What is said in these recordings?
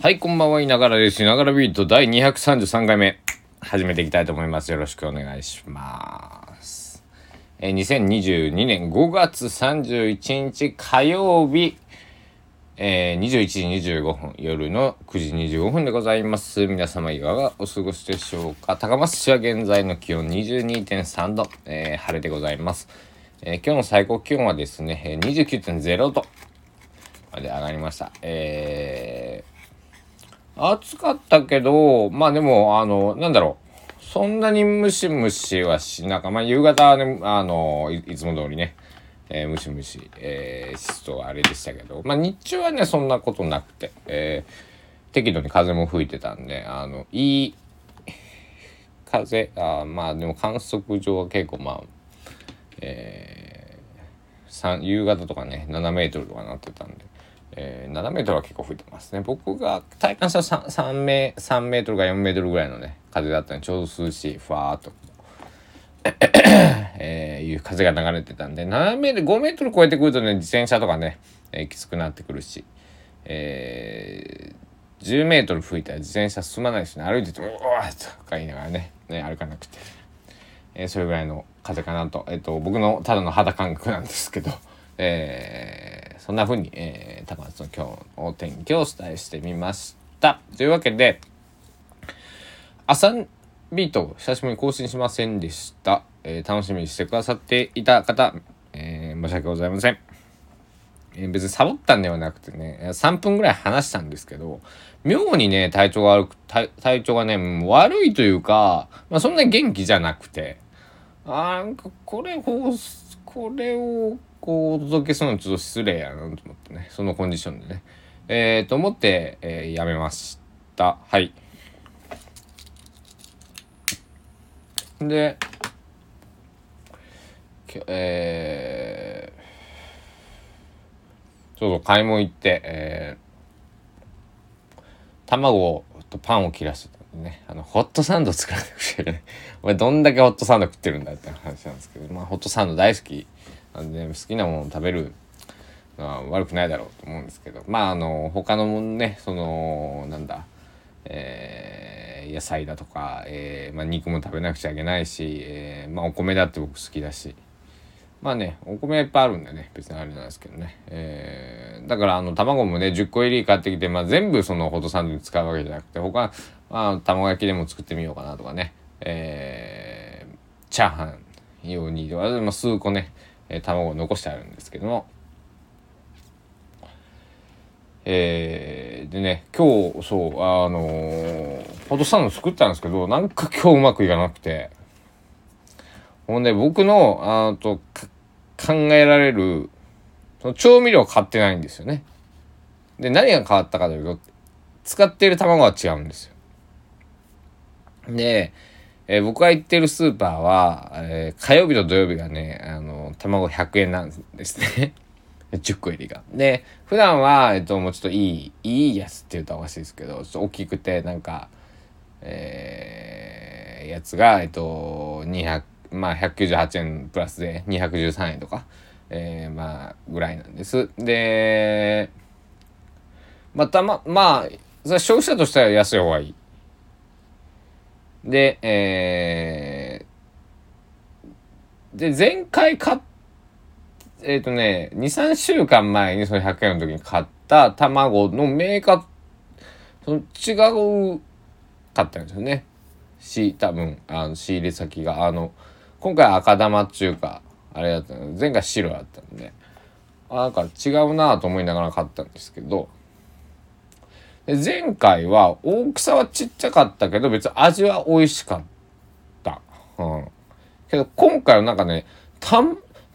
はい、こんばんは、いながらです。いながらビート第233回目、始めていきたいと思います。よろしくお願いします。え、2022年5月31日火曜日、えー、21時25分、夜の9時25分でございます。皆様いかがお過ごしでしょうか。高松市は現在の気温22.3度、えー晴れでございます。えー今日の最高気温はですね、29.0度まで上がりました。えー暑かったけど、まあでも、あの、なんだろう。そんなにムシムシはしなかまあ夕方ね、あの、いつも通りね、えームシムシ、えー湿度はあれでしたけど、まあ日中はね、そんなことなくて、えー適度に風も吹いてたんで、あの、いい風、あまあでも観測上は結構まあ、えー夕方とかね7メートルとかなってたんで、えー7メートルは結構吹いてますね。僕が体感した 3, 3, メ3メートルか4メートルぐらいのね風だったんでちょうど涼しいふわーっと、えーいう風が流れてたんで7メートル5メートル超えてくるとね自転車とかね、えーきつくなってくるし、えー10メートル吹いたら自転車進まないですね。歩いてて「うわ!」とか言いながらねね歩かなくて。えーそれぐらいの風かなと、えっと僕のただの肌感覚なんですけど、えーそんな風に、えー高松の今日のお天気をお伝えしてみました。というわけで朝ビート久しぶりに更新しませんでした、えー楽しみにしてくださっていた方、えー申し訳ございません。えー別にサボったんではなくてね3分ぐらい話したんですけど妙にね体調が悪く体体調がね悪いというか、まあ、そんな元気じゃなくてあーなんかこれこれをこうお届けするのちょっと失礼やなと思ってね。そのコンディションでね。えー、と思って、えーやめました。はい。できょえー、そうそう買い物行って、えー、卵とパンを切らしてたんでね。あのホットサンド作らなくちゃいけない。俺どんだけホットサンド食ってるんだって話なんですけどまあホットサンド大好き。なんで、好きなものを食べるのは悪くないだろうと思うんですけど。まああの他のもんねそのなんだえー野菜だとか、えーまあ、肉も食べなくちゃいけないし、えーまあ、お米だって僕好きだし。まあねお米はいっぱいあるんでね別にあれなんですけどね、えーだからあの卵もね10個入り買ってきて、まあ、全部そのホットサンドに使うわけじゃなくて他、まあ、卵焼きでも作ってみようかなとかね、えーチャーハン用にまあ、数個ね、えー卵を残してあるんですけども。えーでね今日そうあのーホットサンド作ったんですけどなんか今日うまくいかなくて。ほんで僕のあと考えられるその調味料買ってないんですよね。で何が変わったかというと使っている卵は違うんですよ。で、えー僕が行ってるスーパーは、えー火曜日と土曜日がねあの卵100円なんですね 10個入りが。で、普段は、えっと、もうちょっといい、いいやつって言うとおかしいですけど、ちょっと大きくて、なんか、えー、やつが、えっと、200、まあ、198円プラスで213円とか、えー、まあ、ぐらいなんです。で、ま、たま、まあ、消費者としては安い方がいい。で、えー、で、前回買っえっ、とね、2、3週間前にその100円の時に買った卵のメーカー、その違うかったんですよね。し、多分、あの、仕入れ先が、あの、今回赤玉っていうか、あれだったの前回白だったんで、あ、なんか違うなと思いながら買ったんですけど、前回は大きさはちっちゃかったけど、別に味は美味しかった。うん。けど今回はなんかね、た、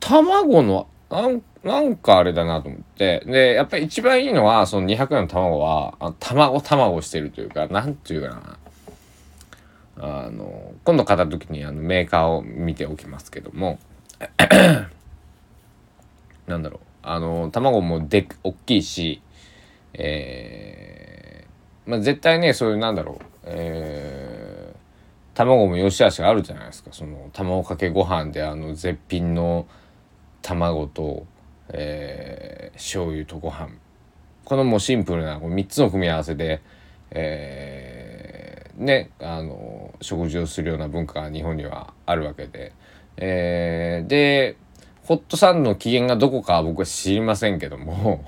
卵の、なん、なんかあれだなと思って。で、やっぱり一番いいのは、その200円の卵は、あ卵、卵してるというか、なんていうかな。あの、今度買った時にあのメーカーを見ておきますけども、なんだろう。あの、卵もでっ、大きいし、えー、まあ絶対ね、そういうなんだろう。えー、卵も良し悪しがあるじゃないですか。その、卵かけご飯であの絶品の、卵と、えー、醤油とご飯このもうシンプルなこう3つの組み合わせで、えー、ねあの食事をするような文化が日本にはあるわけで、えー、でホットサンドの起源がどこかは僕は知りませんけども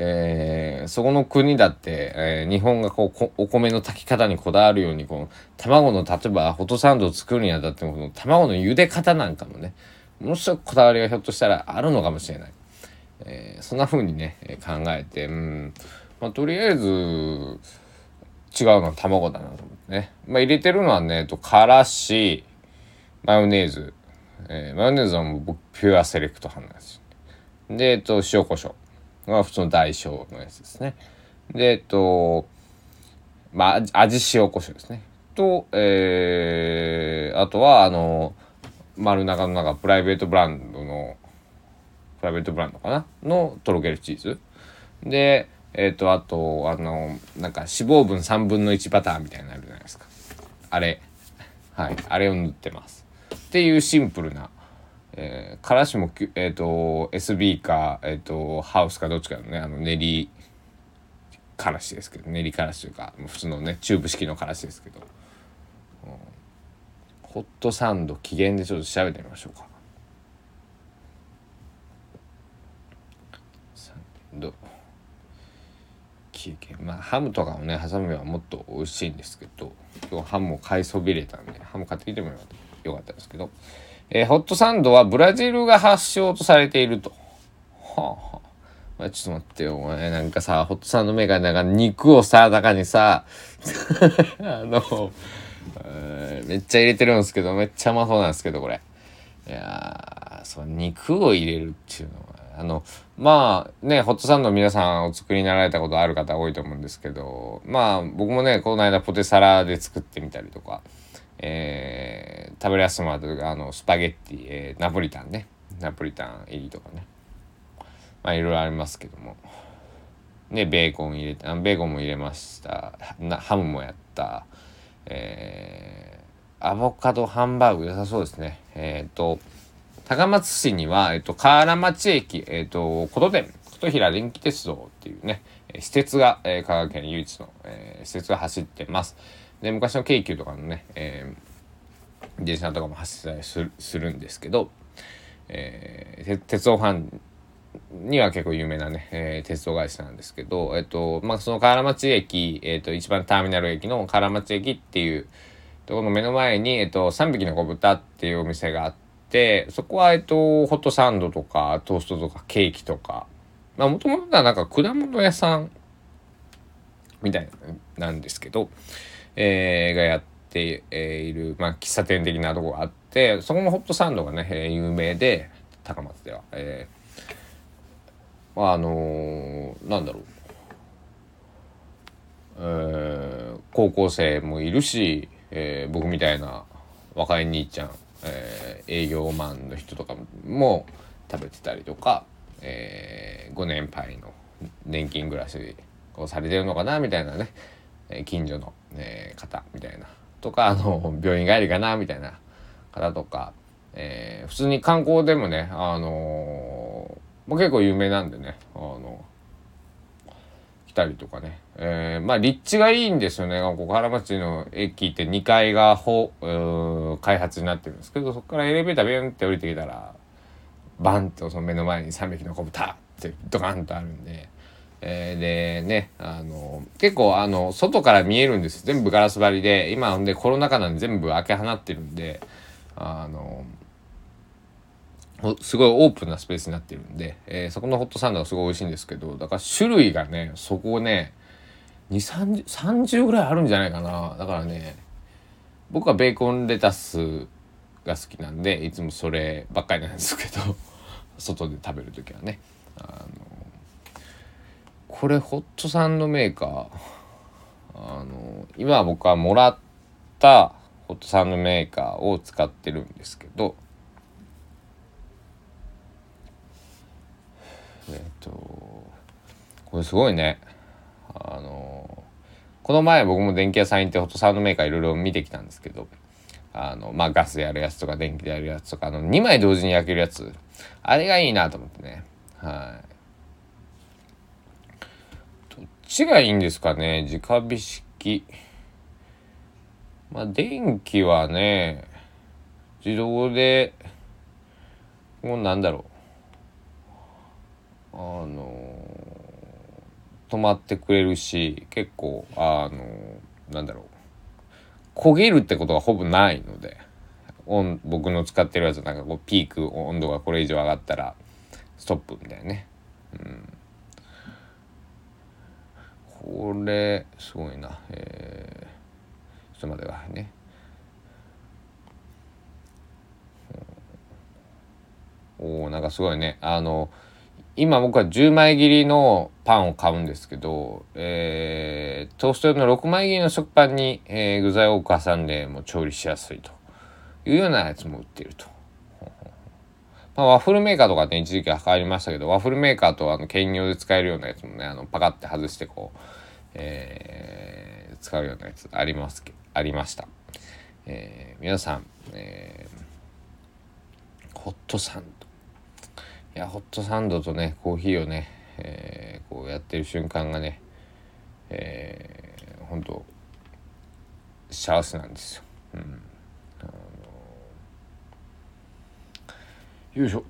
えー、そこの国だって、えー、日本がこうお米の炊き方にこだわるようにこの卵の例えばホットサンドを作るにあたってもこの卵の茹で方なんかもねものすごくこだわりがひょっとしたらあるのかもしれない、えー、そんな風にね考えてうん、まあ、とりあえず違うのは卵だなと思ってね、まあ、入れてるのはねとからしマヨネーズ、えマヨネーズはもうピュアセレクト派なんですで、えっと、塩コショウが普通の大小のやつですね。で、えっと、まあ、味塩コショウですね。と、えー、あとは、あの、丸中の中、プライベートブランドの、プライベートブランドかな？のとろけるチーズ。で、えっ、ー、と、あと、あの、なんか脂肪分3分の1バターみたいになるじゃないですか。あれ。はい。あれを塗ってます。っていうシンプルなえー、からしも、えーと、SB か、えーと、ハウスかどっちかのねあの練りからしですけど練りからしというか普通のねチューブ式のからしですけど、うん、ホットサンド期限でちょっと調べてみましょうか。サンド期限まあハムとかをね挟めばもっと美味しいんですけど今日ハムを買いそびれたんでハム買ってきてもよかったですけど。えー、ホットサンドはブラジルが発祥とされていると。はあ、はあ、ちょっと待ってよ、お前。なんかさ、ホットサンドメーカーなんか肉をさ、中にさ、あの、めっちゃ入れてるんですけど、めっちゃうまそうなんですけど、これ。いやそう、肉を入れるっていうのは、あの、まあね、ホットサンド皆さんお作りになられたことある方多いと思うんですけど、まあ僕もね、この間ポテサラで作ってみたりとか、えー、食べやすいものはあのスパゲッティ、えー、ナポリタンね。ナポリタン入りとかね。まあいろいろありますけども。でベーコン入れてベーコンも入れました。ハムもやった。えー、アボカドハンバーグ良さそうですね。えっ、ー、と高松市には、えっ、ー、と、河原町駅、えっ、ー、と、琴電、琴平電気鉄道っていうね、施設が、えー、香川県唯一の、えー、施設が走ってます。で昔の京急とかのね、えー、電車とかも走ったりするんですけど、えー、鉄道ファンには結構有名なね、えー、鉄道会社なんですけど、えっと、まあ、その河原町駅、えっと、一番ターミナル駅の河原町駅っていうところの目の前に、えっと、3匹の子豚っていうお店があって、そこは、えっと、ホットサンドとか、トーストとか、ケーキとか、まあ、もともとはなんか果物屋さんみたいなんですけど、えー、がやっている、まあ、喫茶店的なとこがあってそこのホットサンドがね、有名で高松では。えー、まああのー、なんだろう、えー、高校生もいるし、えー、僕みたいな若い兄ちゃん、えー、営業マンの人とかも食べてたりとか、えー、ご年配の年金暮らしをされてるのかなみたいなねえ近所の、え方みたいなとかあの病院帰りかなみたいな方とか、えー、普通に観光でもねあのー、結構有名なんでねあの来たりとかね、えー、まあ立地がいいんですよね小原町の駅って2階がほ開発になってるんですけどそこからエレベータービュンって降りてきたらバンとその目の前に3匹の子豚ってドカンとあるんで。えー、でね、あの、結構あの、外から見えるんです全部ガラス張りで、今ほんでコロナ禍なんで全部開け放ってるんで、あの、すごいオープンなスペースになってるんで、えー、そこのホットサンドがすごい美味しいんですけど、だから種類がね、そこね、2、30、30ぐらいあるんじゃないかな。だからね、僕はベーコンレタスが好きなんで、いつもそればっかりなんですけど、外で食べる時はね。あのこれホットサンドメーカー。あの今僕はもらったホットサンドメーカーを使ってるんですけど。えっとこれすごいね。あのこの前僕も電気屋さん行ってホットサンドメーカーいろいろ見てきたんですけど。あのまあガスでやるやつとか電気でやるやつとかあの2枚同時に焼けるやつ。あれがいいなと思ってね。はい。ちがいいんですかね？直火式。まあ、電気はね、自動で、もうなんだろう。あの止まってくれるし、結構、あのなんだろう。焦げるってことがほぼないので、僕の使ってるやつなんかこうピーク温度がこれ以上上がったらストップみたいなね。うんこれすごいな。えー、ちょっと待ってくださいね。おおなんかすごいね。あの今僕は10枚切りのパンを買うんですけど、えー、トースト用の6枚切りの食パンに、えー、具材を多く挟んでもう調理しやすいと。いうようなやつも売っていると。まあ、ワッフルメーカーとかね、一時期は変わりましたけど、ワッフルメーカーとあの兼用で使えるようなやつもね、あのパカって外してこう、えー、使うようなやつありますありました。えー、皆さん、えー、ホットサンド。いや、ホットサンドとね、コーヒーをね、えー、こうやってる瞬間がね、えー、本当幸せなんですよ。うんあのよいしょ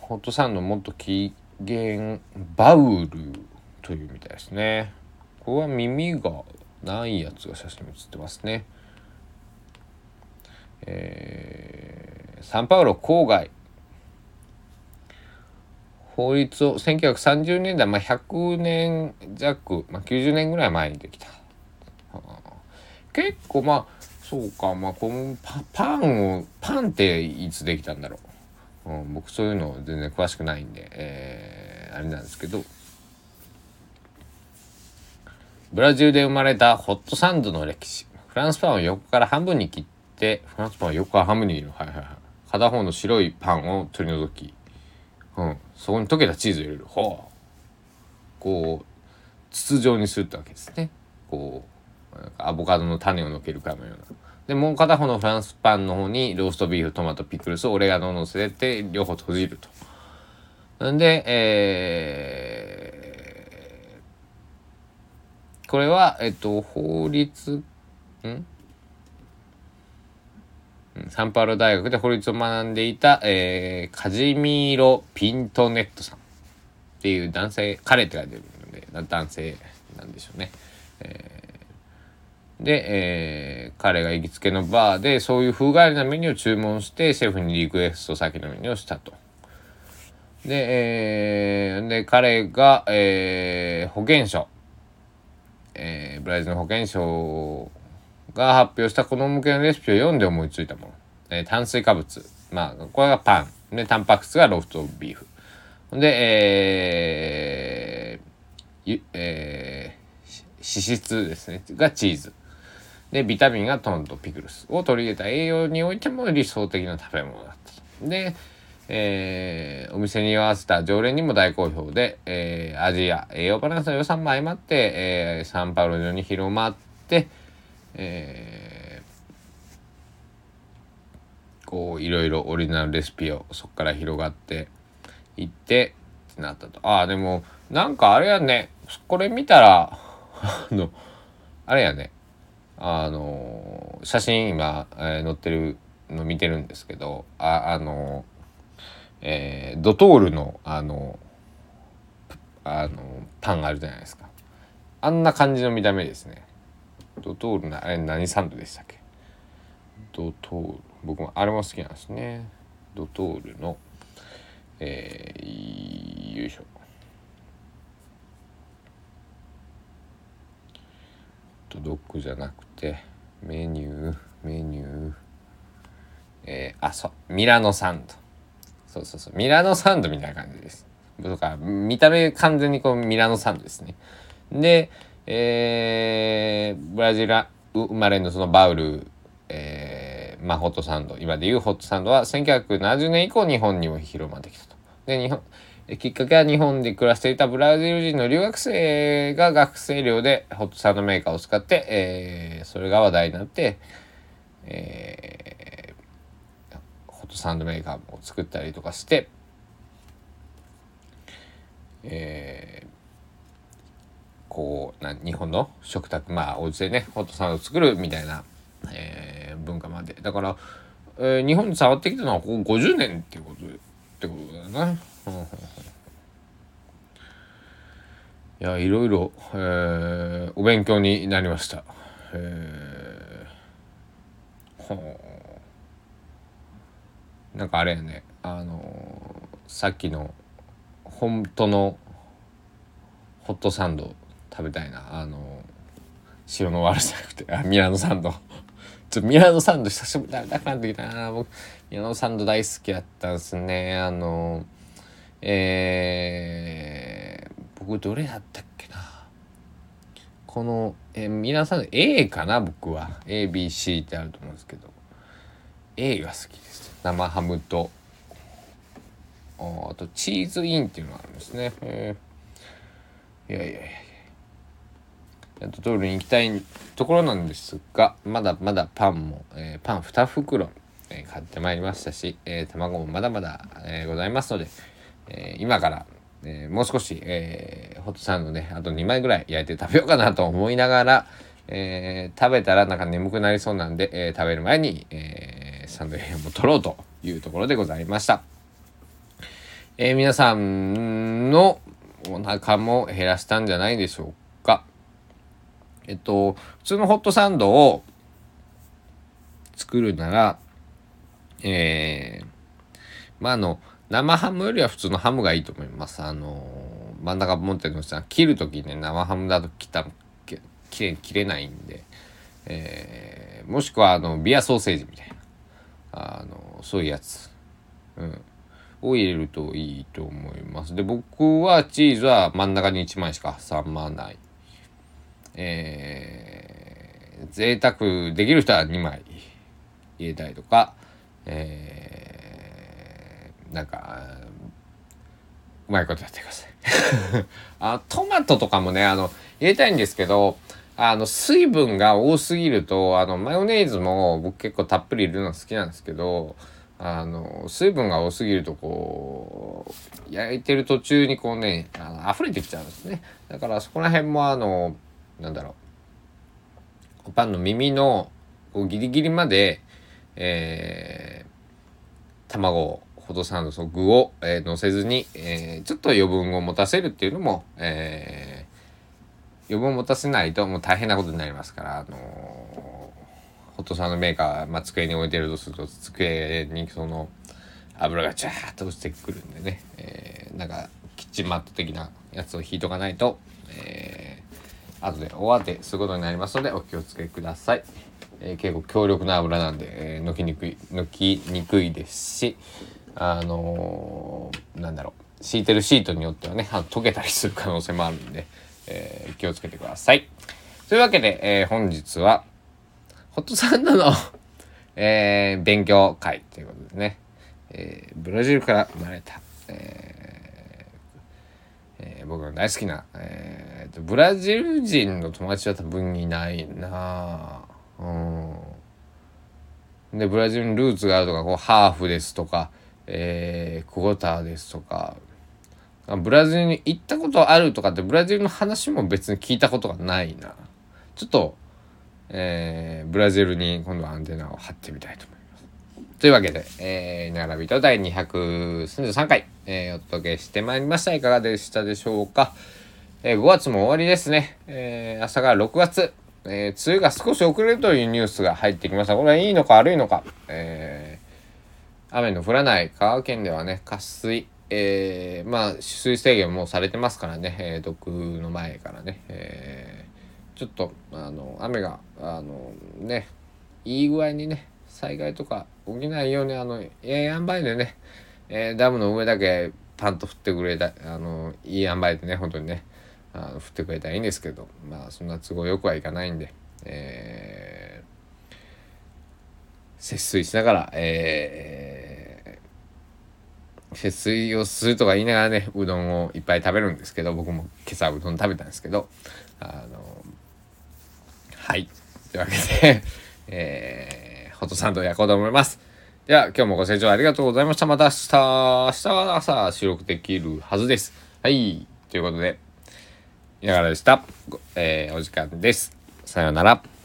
ホットサンドもっと機嫌バウルというみたいですねこれは耳がないやつが写真に写ってますね。えー、サンパウロ郊外。法律を1930年代、まあ、100年弱、まあ、90年ぐらい前にできた。結構まあそうかまあこのパパンをパンっていつできたんだろう。うん、僕そういうの全然詳しくないんで、えー、あれなんですけど。ブラジルで生まれたホットサンドの歴史。フランスパンを横から半分に切ってフランスパンを横から半分に切る。はいはいはい。片方の白いパンを取り除き、うん、そこに溶けたチーズを入れる。ほう。こう筒状にするってわけですね。こうアボカドの種をのけるかのような。で、もう片方のフランスパンの方にローストビーフ、トマト、ピクルス、オレガノを乗せて、両方閉じると。なんで、えー、これは、えっと、法律、ん？サンパウロ大学で法律を学んでいた、えー、カジミーロ・ピントネットさんっていう男性、彼って書いてるので、男性なんでしょうね。えーで、えー、彼が行きつけのバーでそういう風変わりなメニューを注文してシェフにリクエスト先のメニューをしたと。で、えー、で彼が、えー、保健所、えー、ブラジルの保健所が発表した子供向けのレシピを読んで思いついたもの。えー、炭水化物。まあ、これがパン。で、タンパク質がローストビーフ。で、えー、えー、脂質ですね。がチーズ。で、ビタミンがトンとピクルスを取り入れた栄養においても理想的な食べ物だった。で、えー、お店に合わせた常連にも大好評で、えー、味や栄養バランスの予算も相まって、えー、サンパウロ上に広まって、えー、こういろいろオリジナルレシピをそこから広がっていってってなったと。ああでもなんかあれやねこれ見たらあのあれやねあの写真今、えー、載ってるの見てるんですけどああのえー、ドトールのあのあのパンあるじゃないですか。あんな感じの見た目ですね。ドトールなあれ何サンドでしたっけ？ドトール。僕もあれも好きなんですね。ドトールのえー、よいしょ。とドッグじゃなくてメニューメニュー。えー、あそう。ミラノサンド。そうそうそう。ミラノサンドみたいな感じです。とか見た目完全にこうミラノサンドですね。でえー、ブラジル生まれのそのバウルえー、まあホットサンド。今でいうホットサンドは1970年以降日本にも広まってきたと。で日本きっかけは日本で暮らしていたブラジル人の留学生が学生寮でホットサンドメーカーを使って、えー、それが話題になって、えー、ホットサンドメーカーを作ったりとかして、えこうな日本の食卓まあお家でねホットサンドを作るみたいな、えー、文化までだから、えー、日本に触ってきたのはここ50年っていうことってことだよね。いやいろいろ、えー、お勉強になりました。えー、ほなんかあれやね。あのー、さっきの本当のホットサンド食べたいな。あの塩の悪じゃなくてあミラノサンド。ちょミラノサンド久しぶり食べたくなってきたな。僕ミラノサンド大好きやったんすね。あのえー、僕どれやったっけな。この、えー、ミラノサンド A かな僕は。ABC ってあると思うんですけど。A が好きです。生ハムと。あとチーズインっていうのがあるんですね、えいやいやいやや。っとトイレに行きたいところなんですがまだまだパンも、えー、パン2袋、えー、買ってまいりましたし、えー、卵もまだまだ、えございますので、え今から、えもう少し、えホットサンドねあと2枚ぐらい焼いて食べようかなと思いながら、え食べたらなんか眠くなりそうなんで、え食べる前に、えサンドヘアも取ろうというところでございました。え皆さんのお腹も減らしたんじゃないでしょうか。えっと、普通のホットサンドを作るなら、えー、まあ、あの、生ハムよりは普通のハムがいいと思います。あの、真ん中持ってるのさ、切るときね、生ハムだと切ったきれ切れないんで、えー、もしくは、あの、ビアソーセージみたいな、あの、そういうやつ。うん。を入れるといいと思います。で、僕はチーズは真ん中に1枚しか挟まない。えー、贅沢できる人は2枚入れたりとか、えー、なんか、うまいことやってください。あトマトとかもね、あの、入れたいんですけど、あの、水分が多すぎると、あの、マヨネーズも僕結構たっぷり入れるの好きなんですけど、あの水分が多すぎるとこう焼いてる途中にこうねあの溢れてきちゃうんですね。だからそこら辺もあのなんだろうパンの耳のこうギリギリまで、えー、卵ほどさんのその具を、えー、乗せずに、えー、ちょっと余分を持たせるっていうのも、えー、余分を持たせないともう大変なことになりますから、あのホットサンドメーカー、まあ、机に置いてるとすると机にその油がジャーッと落ちてくるんでね、えー、なんかキッチンマット的なやつを引いとかないと、えー、後で大当てすることになりますのでお気をつけください。えー、結構強力な油なんで、えー、抜きにくい抜きにくいですしあのー、なんだろう敷いてるシートによってはね溶けたりする可能性もあるんで、えー、気をつけてください。というわけで、えー、本日はホットサンドのえー、勉強会ということでね、えー、ブラジルから生まれた、えーえー、僕の大好きな、えー、ブラジル人の友達は多分いないなうん。でブラジルにルーツがあるとかこうハーフですとか、えー、クォーターですとかブラジルに行ったことあるとかってブラジルの話も別に聞いたことがないなちょっとえー、ブラジルに今度はアンテナを張ってみたいと思います。というわけで、えー、ながらびと第233回、えー、お届けしてまいりました。いかがでしたでしょうか？えー、5月も終わりですね。えー、朝から6月、えー、梅雨が少し遅れるというニュースが入ってきました。これはいいのか悪いのか。えー、雨の降らない香川県ではね、渇水、えー、まあ、取水制限もされてますからね、えー、毒の前からね、えーちょっとあの雨があのねいい具合にね災害とか起きないようにあのええ塩梅でね、えー、ダムの上だけパンと降ってくれたあのいい塩梅でね本当にねあの降ってくれたらいいんですけどまあそんな都合よくはいかないんで、えー、節水しながら、えー、節水をするとか言いながらねうどんをいっぱい食べるんですけど僕も今朝うどん食べたんですけどあのはい。というわけで えー、ホットサンド焼こうと思います。では、今日もご清聴ありがとうございました。また明日、明日は朝収録できるはずです。はい。ということで、いながらでした。えーお時間です。さようなら。